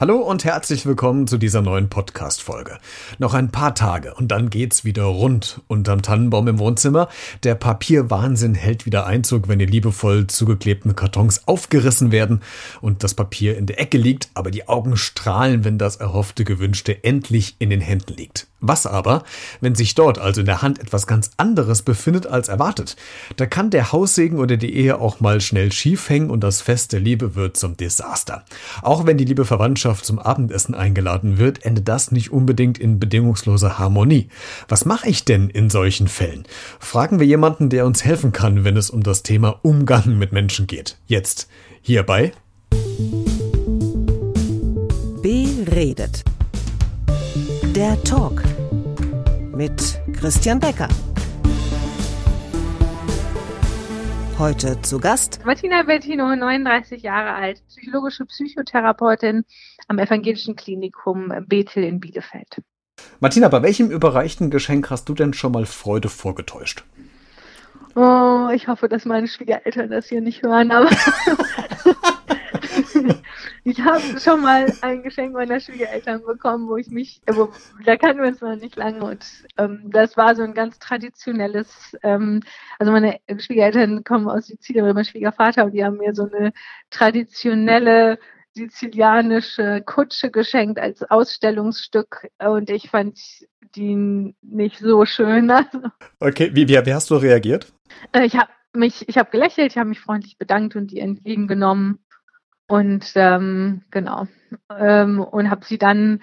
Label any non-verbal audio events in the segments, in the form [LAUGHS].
Hallo und herzlich willkommen zu dieser neuen Podcast-Folge. Noch ein paar Tage und dann geht's wieder rund unterm Tannenbaum im Wohnzimmer. Der Papierwahnsinn hält wieder Einzug, wenn die liebevoll zugeklebten Kartons aufgerissen werden und das Papier in der Ecke liegt, aber die Augen strahlen, wenn das erhoffte, gewünschte endlich in den Händen liegt. Was aber, wenn sich dort also in der Hand etwas ganz anderes befindet als erwartet? Da kann der Haussegen oder die Ehe auch mal schnell schief hängen und das Fest der Liebe wird zum Desaster. Auch wenn die liebe Verwandtschaft zum Abendessen eingeladen wird, endet das nicht unbedingt in bedingungsloser Harmonie. Was mache ich denn in solchen Fällen? Fragen wir jemanden, der uns helfen kann, wenn es um das Thema Umgang mit Menschen geht. Jetzt hierbei Beredet. Der Talk mit Christian Becker. Heute zu Gast Martina Bettino, 39 Jahre alt, psychologische Psychotherapeutin am Evangelischen Klinikum Bethel in Bielefeld. Martina, bei welchem überreichten Geschenk hast du denn schon mal Freude vorgetäuscht? Oh, ich hoffe, dass meine Schwiegereltern das hier nicht hören, aber [LAUGHS] ich habe schon mal ein Geschenk meiner Schwiegereltern bekommen, wo ich mich, wo, da kannten wir uns noch nicht lange und ähm, das war so ein ganz traditionelles, ähm, also meine Schwiegereltern kommen aus Sizilien, mein Schwiegervater und die haben mir so eine traditionelle sizilianische Kutsche geschenkt als Ausstellungsstück und ich fand die nicht so schön. [LAUGHS] Also, Okay, wie, wie, wie hast du reagiert? äh, ich habe mich, ich habe gelächelt, ich habe mich freundlich bedankt und die entgegengenommen und ähm, genau ähm, und habe sie dann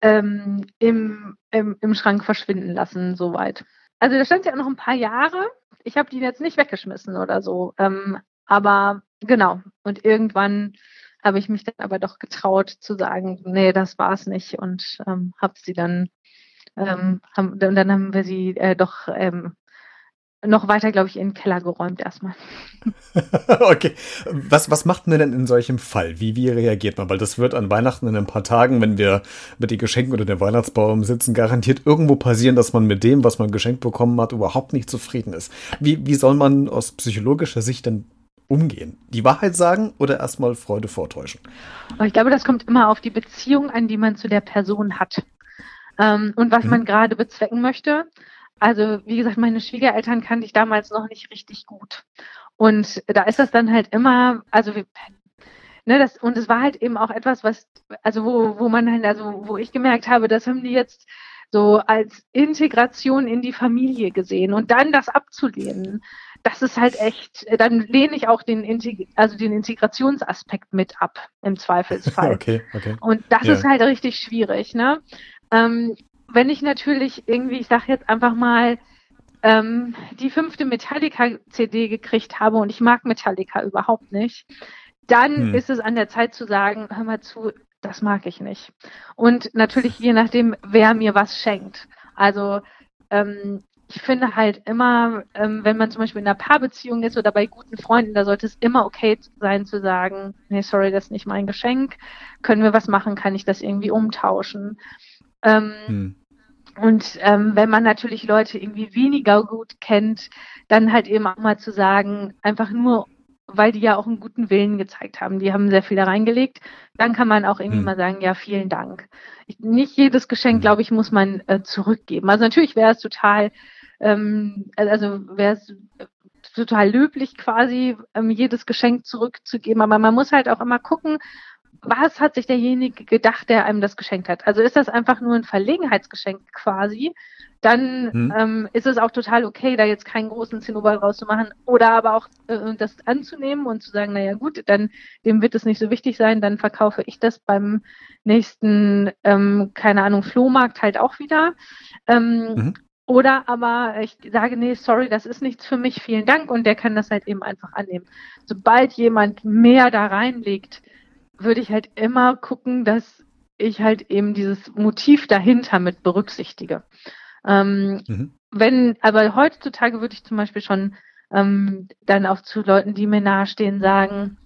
ähm, im, im, im Schrank verschwinden lassen, soweit. Also da stand ja noch ein paar Jahre. Ich habe die jetzt nicht weggeschmissen oder so, ähm, aber genau. Und irgendwann habe ich mich dann aber doch getraut zu sagen, nee, das war's nicht und ähm, habe sie dann ähm, haben, dann haben wir sie äh, doch ähm, noch weiter, glaube ich, in den Keller geräumt erstmal. [LAUGHS] okay. Was, was macht man denn in solchem Fall? Wie, wie reagiert man? Weil das wird an Weihnachten in ein paar Tagen, wenn wir mit den Geschenken oder dem Weihnachtsbaum sitzen, garantiert irgendwo passieren, dass man mit dem, was man geschenkt bekommen hat, überhaupt nicht zufrieden ist. Wie, wie soll man aus psychologischer Sicht denn umgehen? Die Wahrheit sagen oder erstmal Freude vortäuschen? Ich glaube, das kommt immer auf die Beziehung an, die man zu der Person hat. Ähm, und was Mhm. man gerade bezwecken möchte. Also, wie gesagt, meine Schwiegereltern kannte ich damals noch nicht richtig gut. Und da ist das dann halt immer, also wir, ne, das, und es war halt eben auch etwas, was, also wo, wo man halt, also wo ich gemerkt habe, das haben die jetzt so als Integration in die Familie gesehen und dann das abzulehnen, das ist halt echt, dann lehne ich auch den, Integ also den Integrationsaspekt mit ab, im Zweifelsfall. [LAUGHS] Okay, okay. Und das Ja. ist halt richtig schwierig, ne? Ähm, wenn ich natürlich irgendwie, ich sag jetzt einfach mal, ähm, die fünfte Metallica-CD gekriegt habe und ich mag Metallica überhaupt nicht, dann Hm. ist es an der Zeit zu sagen, hör mal zu, das mag ich nicht. Und natürlich je nachdem, wer mir was schenkt. Also ähm, ich finde halt immer, ähm, wenn man zum Beispiel in einer Paarbeziehung ist oder bei guten Freunden, da sollte es immer okay sein zu sagen, nee, sorry, das ist nicht mein Geschenk. Können wir was machen? Kann ich das irgendwie umtauschen? Ähm, Hm. Und ähm, wenn man natürlich Leute irgendwie weniger gut kennt, dann halt eben auch mal zu sagen, einfach nur, weil die ja auch einen guten Willen gezeigt haben, die haben sehr viel da reingelegt, dann kann man auch irgendwie Hm. mal sagen, ja, vielen Dank. Ich, nicht jedes Geschenk, Hm. glaube ich, muss man äh, zurückgeben. Also natürlich wäre es total, ähm, also wäre es total löblich quasi, ähm, jedes Geschenk zurückzugeben, aber man muss halt auch immer gucken, was hat sich derjenige gedacht, der einem das geschenkt hat? Also ist das einfach nur ein Verlegenheitsgeschenk quasi? Dann Hm. ähm, ist es auch total okay, da jetzt keinen großen Zinnober draus zu machen oder aber auch äh, das anzunehmen und zu sagen, naja gut, dann dem wird es nicht so wichtig sein, dann verkaufe ich das beim nächsten, ähm, keine Ahnung, Flohmarkt halt auch wieder. Ähm, Mhm. Oder aber ich sage, nee, sorry, das ist nichts für mich, vielen Dank und der kann das halt eben einfach annehmen. Sobald jemand mehr da reinlegt, würde ich halt immer gucken, dass ich halt eben dieses Motiv dahinter mit berücksichtige. Ähm, Mhm. wenn, aber heutzutage würde ich zum Beispiel schon ähm, dann auch zu Leuten, die mir nahestehen, sagen,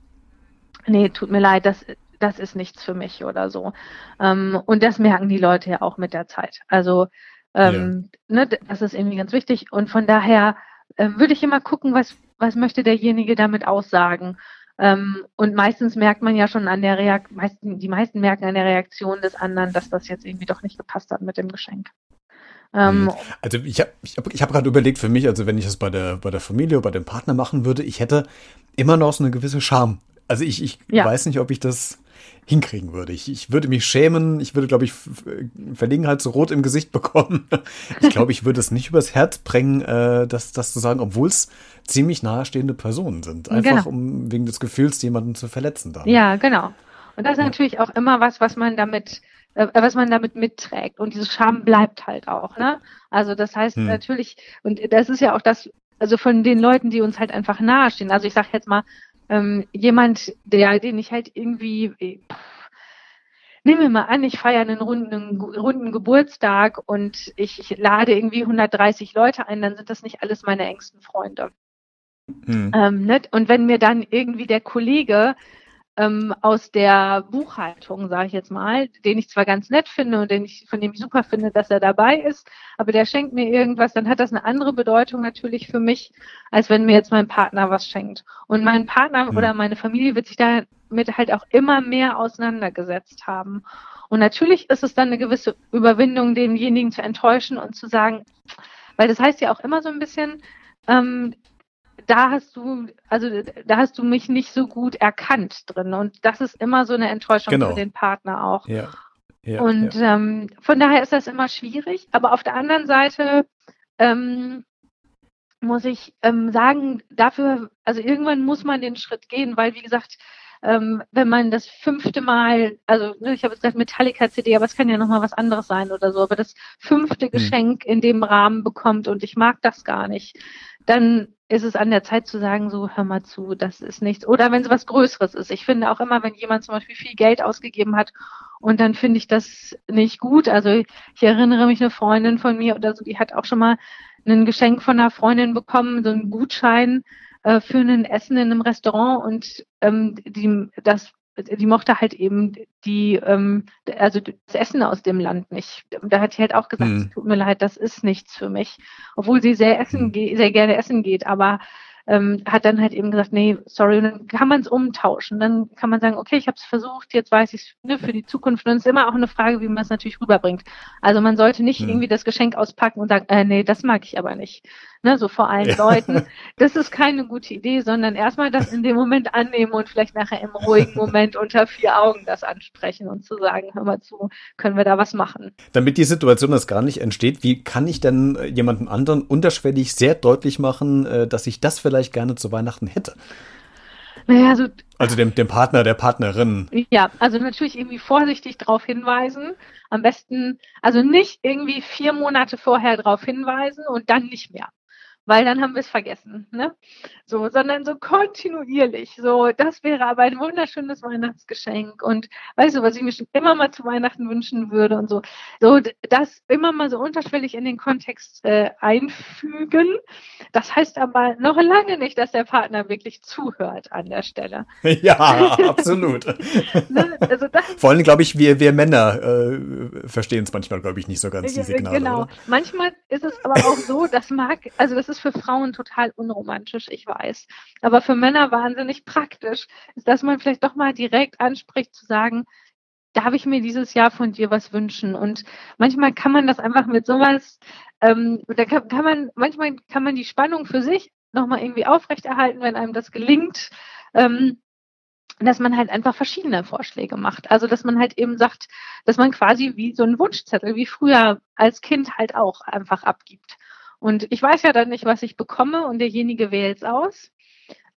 nee, tut mir leid, das, das ist nichts für mich oder so. Ähm, und das merken die Leute ja auch mit der Zeit. Also ähm, ne, das ist irgendwie ganz wichtig. Und von daher ähm, würde ich immer gucken, was, was möchte derjenige damit aussagen. Ähm, und meistens merkt man ja schon an der Reaktion, die meisten merken an der Reaktion des anderen, dass das jetzt irgendwie doch nicht gepasst hat mit dem Geschenk. Ähm, mhm. also ich habe ich hab, ich hab gerade überlegt für mich, also wenn ich das bei der, bei der Familie oder bei dem Partner machen würde, ich hätte immer noch so eine gewisse Scham. Also ich, ich ja. weiß nicht, ob ich das hinkriegen würde. Ich, ich würde mich schämen, ich würde, glaube ich, Verlegenheit so rot im Gesicht [LAUGHS] bekommen. Ich glaube, ich würde es nicht übers Herz bringen, äh, das, das zu sagen, obwohl es ziemlich nahestehende Personen sind. Einfach genau. um wegen des Gefühls, jemanden zu verletzen dann. Ja, genau. Und das ist natürlich auch immer was, was man damit äh, was man damit mitträgt. Und diese Scham bleibt halt auch. Ne? Also das heißt hm. natürlich, und das ist ja auch das, also von den Leuten, die uns halt einfach nahestehen. Also ich sage jetzt mal, ähm, jemand, der, den ich halt irgendwie, pff, nehmen wir mal an, ich feiere einen runden, runden Geburtstag und ich, ich, lade irgendwie 130 Leute ein, dann sind das nicht alles meine engsten Freunde. Hm. Ähm, ne? Und wenn mir dann irgendwie der Kollege ähm, aus der Buchhaltung, sage ich jetzt mal, den ich zwar ganz nett finde und den ich, von dem ich super finde, dass er dabei ist, aber der schenkt mir irgendwas, dann hat das eine andere Bedeutung natürlich für mich, als wenn mir jetzt mein Partner was schenkt. Und mein Partner mhm. oder meine Familie wird sich damit halt auch immer mehr auseinandergesetzt haben. Und natürlich ist es dann eine gewisse Überwindung, denjenigen zu enttäuschen und zu sagen, weil das heißt ja auch immer so ein bisschen, ähm, da hast du, also da hast du mich nicht so gut erkannt drin. Und das ist immer so eine Enttäuschung genau. für den Partner auch. Ja. ja und ja. Ähm, von daher ist das immer schwierig. Aber auf der anderen Seite ähm, muss ich ähm, sagen, dafür, also irgendwann muss man den Schritt gehen, weil wie gesagt, ähm, wenn man das fünfte Mal, also ne, ich habe jetzt gesagt Metallica CD, aber es kann ja nochmal was anderes sein oder so, aber das fünfte hm. Geschenk in dem Rahmen bekommt und ich mag das gar nicht, dann ist es an der Zeit zu sagen, so hör mal zu, das ist nichts. Oder wenn es was Größeres ist. Ich finde auch immer, wenn jemand zum Beispiel viel Geld ausgegeben hat und dann finde ich das nicht gut. Also ich erinnere mich eine Freundin von mir oder so, die hat auch schon mal ein Geschenk von einer Freundin bekommen, so einen Gutschein äh, für ein Essen in einem Restaurant und ähm, die, das die mochte halt eben die, ähm, also das Essen aus dem Land nicht. Da hat sie halt auch gesagt, hm. tut mir leid, das ist nichts für mich. Obwohl sie sehr essen, hm. sehr gerne essen geht, aber ähm, hat dann halt eben gesagt, nee, sorry, und dann kann man es umtauschen. Dann kann man sagen, okay, ich habe es versucht, jetzt weiß ich es ne, für die Zukunft. Und es ist immer auch eine Frage, wie man es natürlich rüberbringt. Also man sollte nicht hm. irgendwie das Geschenk auspacken und sagen, äh, nee, das mag ich aber nicht ne, so vor allen ja. Leuten. Das ist keine gute Idee, sondern erstmal das in dem Moment annehmen und vielleicht nachher im ruhigen Moment unter vier Augen das ansprechen und zu sagen, hör mal zu, können wir da was machen. Damit die Situation das gar nicht entsteht, wie kann ich denn jemandem anderen unterschwellig sehr deutlich machen, äh, dass ich das vielleicht gerne zu Weihnachten hätte? Naja, also, also dem, dem Partner, der Partnerin. Ja, also natürlich irgendwie vorsichtig darauf hinweisen. Am besten, also nicht irgendwie vier Monate vorher darauf hinweisen und dann nicht mehr weil dann haben wir es vergessen, ne? So, sondern so kontinuierlich. So, das wäre aber ein wunderschönes Weihnachtsgeschenk. Und weißt du, was ich mir schon immer mal zu Weihnachten wünschen würde und so. So, das immer mal so unterschwellig in den Kontext äh, einfügen. Das heißt aber noch lange nicht, dass der Partner wirklich zuhört an der Stelle. [LAUGHS] Ja, absolut. [LAUGHS] ne? also das, Vor allem, glaube ich, wir, wir Männer äh, verstehen es manchmal, glaube ich, nicht so ganz, die Signale. Genau. Oder? Manchmal ist es aber auch so, das mag, also das ist ist für Frauen total unromantisch, ich weiß. Aber für Männer wahnsinnig praktisch, ist, dass man vielleicht doch mal direkt anspricht, zu sagen, darf ich mir dieses Jahr von dir was wünschen? Und manchmal kann man das einfach mit sowas, ähm, da kann, kann man, manchmal kann man die Spannung für sich nochmal irgendwie aufrechterhalten, wenn einem das gelingt. Ähm, dass man halt einfach verschiedene Vorschläge macht. Also dass man halt eben sagt, dass man quasi wie so einen Wunschzettel, wie früher als Kind halt auch einfach abgibt. Und ich weiß ja dann nicht, was ich bekomme und derjenige wählt es aus.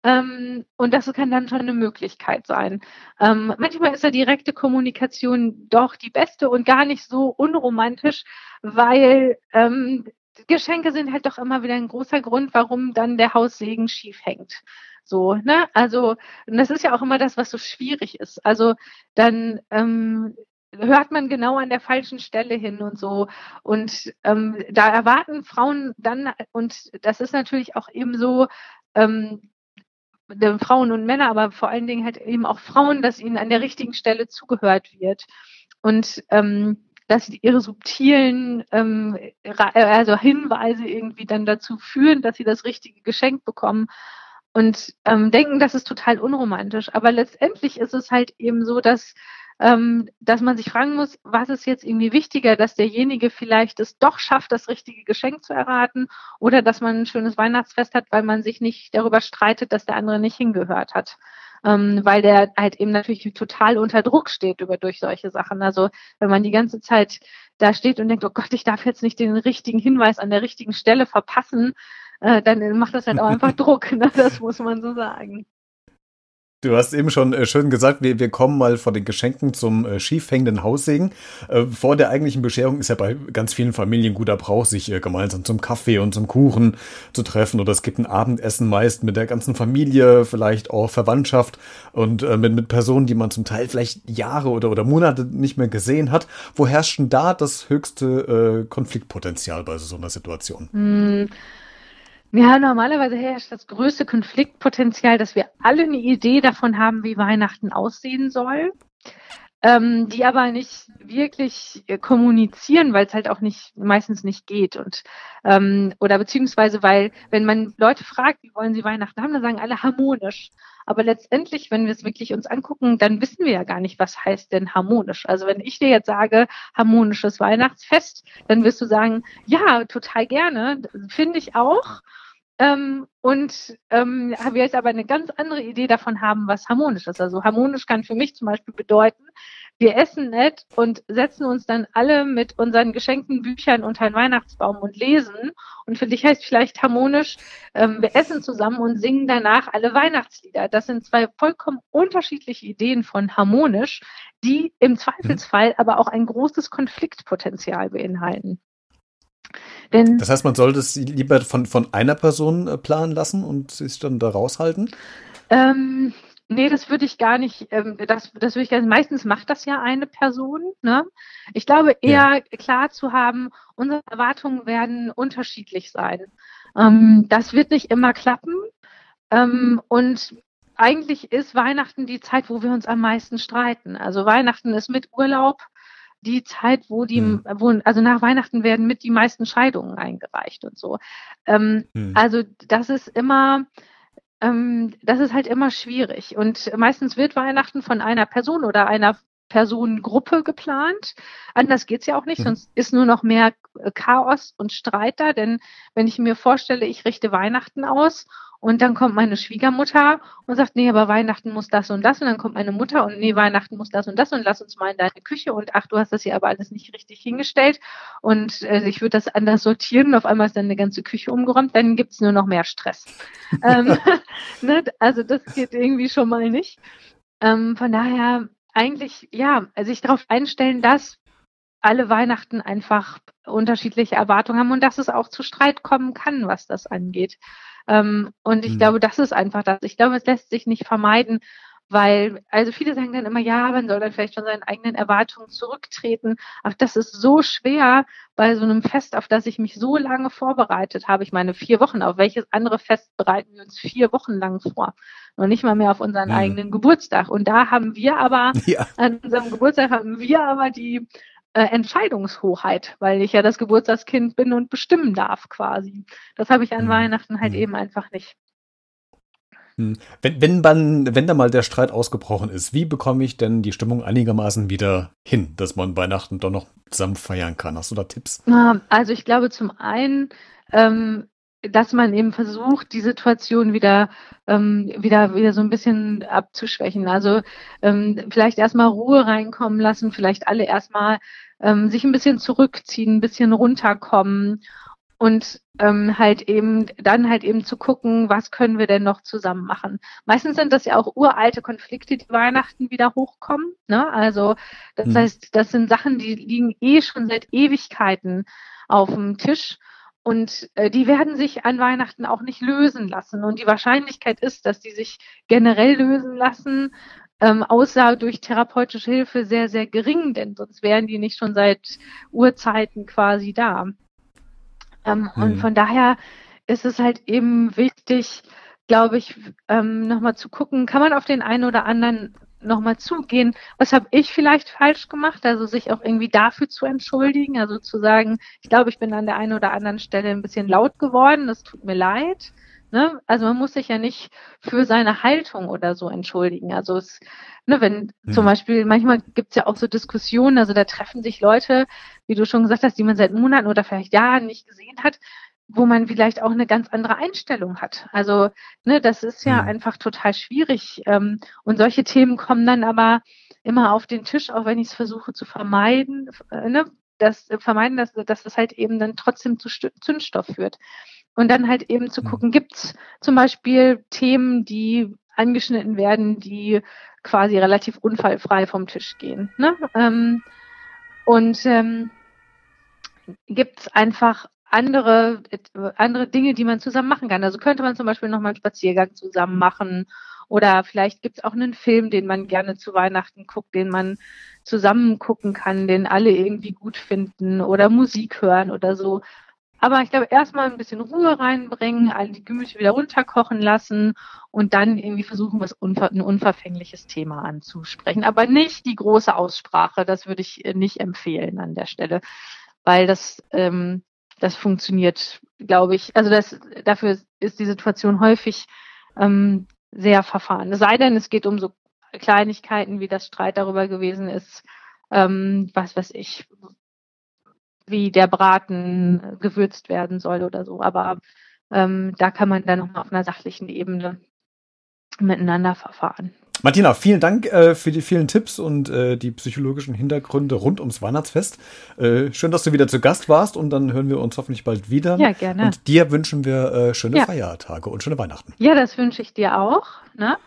Ähm, und das kann dann schon eine Möglichkeit sein. Ähm, manchmal ist ja direkte Kommunikation doch die beste und gar nicht so unromantisch, weil ähm, Geschenke sind halt doch immer wieder ein großer Grund, warum dann der Haussegen schief hängt. So, ne? Also, und das ist ja auch immer das, was so schwierig ist. Also dann ähm, hört man genau an der falschen Stelle hin und so. Und ähm, da erwarten Frauen dann, und das ist natürlich auch eben so, ähm, Frauen und Männer, aber vor allen Dingen halt eben auch Frauen, dass ihnen an der richtigen Stelle zugehört wird. Und ähm, dass ihre subtilen ähm, also Hinweise irgendwie dann dazu führen, dass sie das richtige Geschenk bekommen. und ähm, denken, das ist total unromantisch. Aber letztendlich ist es halt eben so, dass ähm, dass man sich fragen muss, was ist jetzt irgendwie wichtiger, dass derjenige vielleicht es doch schafft, das richtige Geschenk zu erraten oder dass man ein schönes Weihnachtsfest hat, weil man sich nicht darüber streitet, dass der andere nicht hingehört hat. Ähm, weil der halt eben natürlich total unter Druck steht über durch solche Sachen. Also wenn man die ganze Zeit da steht und denkt, oh Gott, ich darf jetzt nicht den richtigen Hinweis an der richtigen Stelle verpassen, äh, dann macht das halt auch einfach [LAUGHS] Druck. Ne? Das muss man so sagen. Du hast eben schon äh, schön gesagt, wir, wir kommen mal vor den Geschenken zum äh, schief hängenden Haussegen. Äh, vor der eigentlichen Bescherung ist ja bei ganz vielen Familien guter Brauch, sich äh, gemeinsam zum Kaffee und zum Kuchen zu treffen. Oder es gibt ein Abendessen meist mit der ganzen Familie, vielleicht auch Verwandtschaft und äh, mit, mit Personen, die man zum Teil vielleicht Jahre oder, oder Monate nicht mehr gesehen hat. Wo herrscht denn da das höchste Konfliktpotenzial bei so einer Situation? Mm. Ja, normalerweise herrscht das größte Konfliktpotenzial, dass wir alle eine Idee davon haben, wie Weihnachten aussehen soll, ähm, die aber nicht wirklich äh, kommunizieren, weil es halt auch nicht meistens nicht geht und ähm, oder beziehungsweise weil wenn man Leute fragt, wie wollen sie Weihnachten haben, dann sagen alle harmonisch. Aber letztendlich, wenn wir es wirklich uns angucken, dann wissen wir ja gar nicht, was heißt denn harmonisch. Also wenn ich dir jetzt sage, harmonisches Weihnachtsfest, dann wirst du sagen, ja, total gerne, finde ich auch. Ähm, und ähm, wir jetzt aber eine ganz andere Idee davon haben, was harmonisch ist. Also harmonisch kann für mich zum Beispiel bedeuten, wir essen nett und setzen uns dann alle mit unseren geschenkten Büchern unter den Weihnachtsbaum und lesen. Und für dich heißt vielleicht harmonisch, ähm, wir essen zusammen und singen danach alle Weihnachtslieder. Das sind zwei vollkommen unterschiedliche Ideen von harmonisch, die im Zweifelsfall aber auch ein großes Konfliktpotenzial beinhalten. Denn, das heißt, man sollte es lieber von, von einer Person äh, planen lassen und sich dann da raushalten? Ähm, nee, das würde ich gar nicht, ähm, das, das würde ich gar nicht, meistens macht das ja eine Person. Ne? Ich glaube, eher ja. klar zu haben, unsere Erwartungen werden unterschiedlich sein. Ähm, das wird nicht immer klappen. Ähm, und eigentlich ist Weihnachten die Zeit, wo wir uns am meisten streiten. Also Weihnachten ist mit Urlaub die Zeit, wo die, hm. wo, also nach Weihnachten werden mit die meisten Scheidungen eingereicht und so. Ähm, hm. Also das ist immer, ähm, das ist halt immer schwierig. Und meistens wird Weihnachten von einer Person oder einer Personengruppe geplant. Anders geht's ja auch nicht, mhm. sonst ist nur noch mehr Chaos und Streit da. Denn wenn ich mir vorstelle, ich richte Weihnachten aus und dann kommt meine Schwiegermutter und sagt, nee, aber Weihnachten muss das und das. Und dann kommt meine Mutter und nee, Weihnachten muss das und das und lass uns mal in deine Küche. Und ach, du hast das hier aber alles nicht richtig hingestellt. Und äh, ich würde das anders sortieren. Und auf einmal ist dann eine ganze Küche umgeräumt. Dann gibt's nur noch mehr Stress. [LAUGHS] ähm, [LAUGHS] ne? Also das geht irgendwie schon mal nicht. Ähm, von daher eigentlich, ja, sich darauf einstellen, dass alle Weihnachten einfach unterschiedliche Erwartungen haben und dass es auch zu Streit kommen kann, was das angeht. Ähm, und ich mhm. glaube, das ist einfach das. Ich glaube, es lässt sich nicht vermeiden, weil, also viele sagen dann immer, ja, man soll dann vielleicht von seinen eigenen Erwartungen zurücktreten. Aber das ist so schwer bei so einem Fest, auf das ich mich so lange vorbereitet habe. Ich meine, vier Wochen. Auf welches andere Fest bereiten wir uns vier Wochen lang vor? Und nicht mal mehr auf unseren mhm. eigenen Geburtstag. Und da haben wir aber, [LAUGHS] ja. an unserem Geburtstag haben wir aber die äh, Entscheidungshoheit, weil ich ja das Geburtstagskind bin und bestimmen darf quasi. Das habe ich an mhm. Weihnachten halt mhm. eben einfach nicht. Hm. Wenn, wenn, man, wenn da mal der Streit ausgebrochen ist, wie bekomme ich denn die Stimmung einigermaßen wieder hin, dass man Weihnachten doch noch zusammen feiern kann? Hast du da Tipps? Also ich glaube zum einen ähm, dass man eben versucht, die Situation wieder, ähm, wieder, wieder so ein bisschen abzuschwächen. Also ähm, vielleicht erstmal Ruhe reinkommen lassen, vielleicht alle erstmal ähm, sich ein bisschen zurückziehen, ein bisschen runterkommen und ähm, halt eben dann halt eben zu gucken, was können wir denn noch zusammen machen. Meistens sind das ja auch uralte Konflikte, die Weihnachten wieder hochkommen. Ne? Also das mhm. heißt, das sind Sachen, die liegen eh schon seit Ewigkeiten auf dem Tisch. Und äh, die werden sich an Weihnachten auch nicht lösen lassen. Und die Wahrscheinlichkeit ist, dass die sich generell lösen lassen, ähm, außer durch therapeutische Hilfe sehr, sehr gering, denn sonst wären die nicht schon seit Urzeiten quasi da. Ähm, hm. Und von daher ist es halt eben wichtig, glaube ich, ähm, nochmal zu gucken, kann man auf den einen oder anderen nochmal zugehen, was habe ich vielleicht falsch gemacht, also sich auch irgendwie dafür zu entschuldigen, also zu sagen, ich glaube, ich bin an der einen oder anderen Stelle ein bisschen laut geworden, das tut mir leid, Ne? Also man muss sich ja nicht für seine Haltung oder so entschuldigen. Also es, ne, wenn hm. zum Beispiel, manchmal gibt es ja auch so Diskussionen, also da treffen sich Leute, wie du schon gesagt hast, die man seit Monaten oder vielleicht Jahren nicht gesehen hat, wo man vielleicht auch eine ganz andere Einstellung hat. Also, ne, das ist ja hm. einfach total schwierig. Ähm, und solche Themen kommen dann aber immer auf den Tisch, auch wenn ich es versuche zu vermeiden, äh, ne, das äh, vermeiden, dass, dass das halt eben dann trotzdem zu Zündstoff führt. Und dann halt eben zu mhm. gucken, gibt es zum Beispiel Themen, die angeschnitten werden, die quasi relativ unfallfrei vom Tisch gehen. Ne? Ähm, und ähm, gibt es einfach andere, andere Dinge, die man zusammen machen kann. Also könnte man zum Beispiel nochmal einen Spaziergang zusammen machen oder vielleicht gibt es auch einen Film, den man gerne zu Weihnachten guckt, den man zusammen gucken kann, den alle irgendwie gut finden oder Musik hören oder so. Aber ich glaube, erstmal ein bisschen Ruhe reinbringen, all die Gemüse wieder runterkochen lassen und dann irgendwie versuchen, was unver ein unverfängliches Thema anzusprechen. Aber nicht die große Aussprache, das würde ich nicht empfehlen an der Stelle, weil das, ähm, das funktioniert, glaube ich. Also das, dafür ist die Situation häufig ähm, sehr verfahren. Es sei denn, es geht um so Kleinigkeiten, wie das Streit darüber gewesen ist, ähm, was weiß ich, wie der Braten gewürzt werden soll oder so. Aber ähm, da kann man dann nochmal auf einer sachlichen Ebene miteinander verfahren. Martina, vielen Dank äh, für die vielen Tipps und äh, die psychologischen Hintergründe rund ums Weihnachtsfest. Äh, schön, dass du wieder zu Gast warst und dann hören wir uns hoffentlich bald wieder. Ja, gerne. Und dir wünschen wir äh, schöne ja. Feiertage und schöne Weihnachten. Ja, das wünsche ich dir auch. Ne?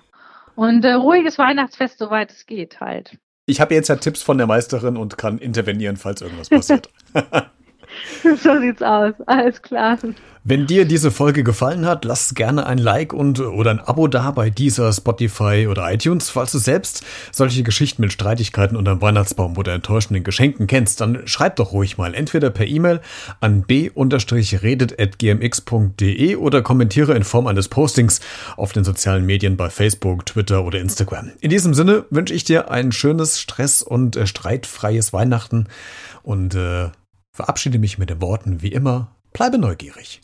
Und äh, ruhiges Weihnachtsfest, soweit es geht halt. Ich habe jetzt ja Tipps von der Meisterin und kann intervenieren, falls irgendwas passiert. [LAUGHS] [LAUGHS] so sieht's aus. Alles klar. Wenn dir diese Folge gefallen hat, lass gerne ein Like und oder ein Abo da bei dieser Spotify oder iTunes. Falls du selbst solche Geschichten mit Streitigkeiten unterm Weihnachtsbaum oder enttäuschenden Geschenken kennst, dann schreib doch ruhig mal entweder per E-Mail an b-redet@gmx.de oder kommentiere in Form eines Postings auf den sozialen Medien bei Facebook, Twitter oder Instagram. In diesem Sinne wünsche ich dir ein schönes Stress- und äh, streitfreies Weihnachten und äh, verabschiede mich mit den Worten wie immer, bleibe neugierig.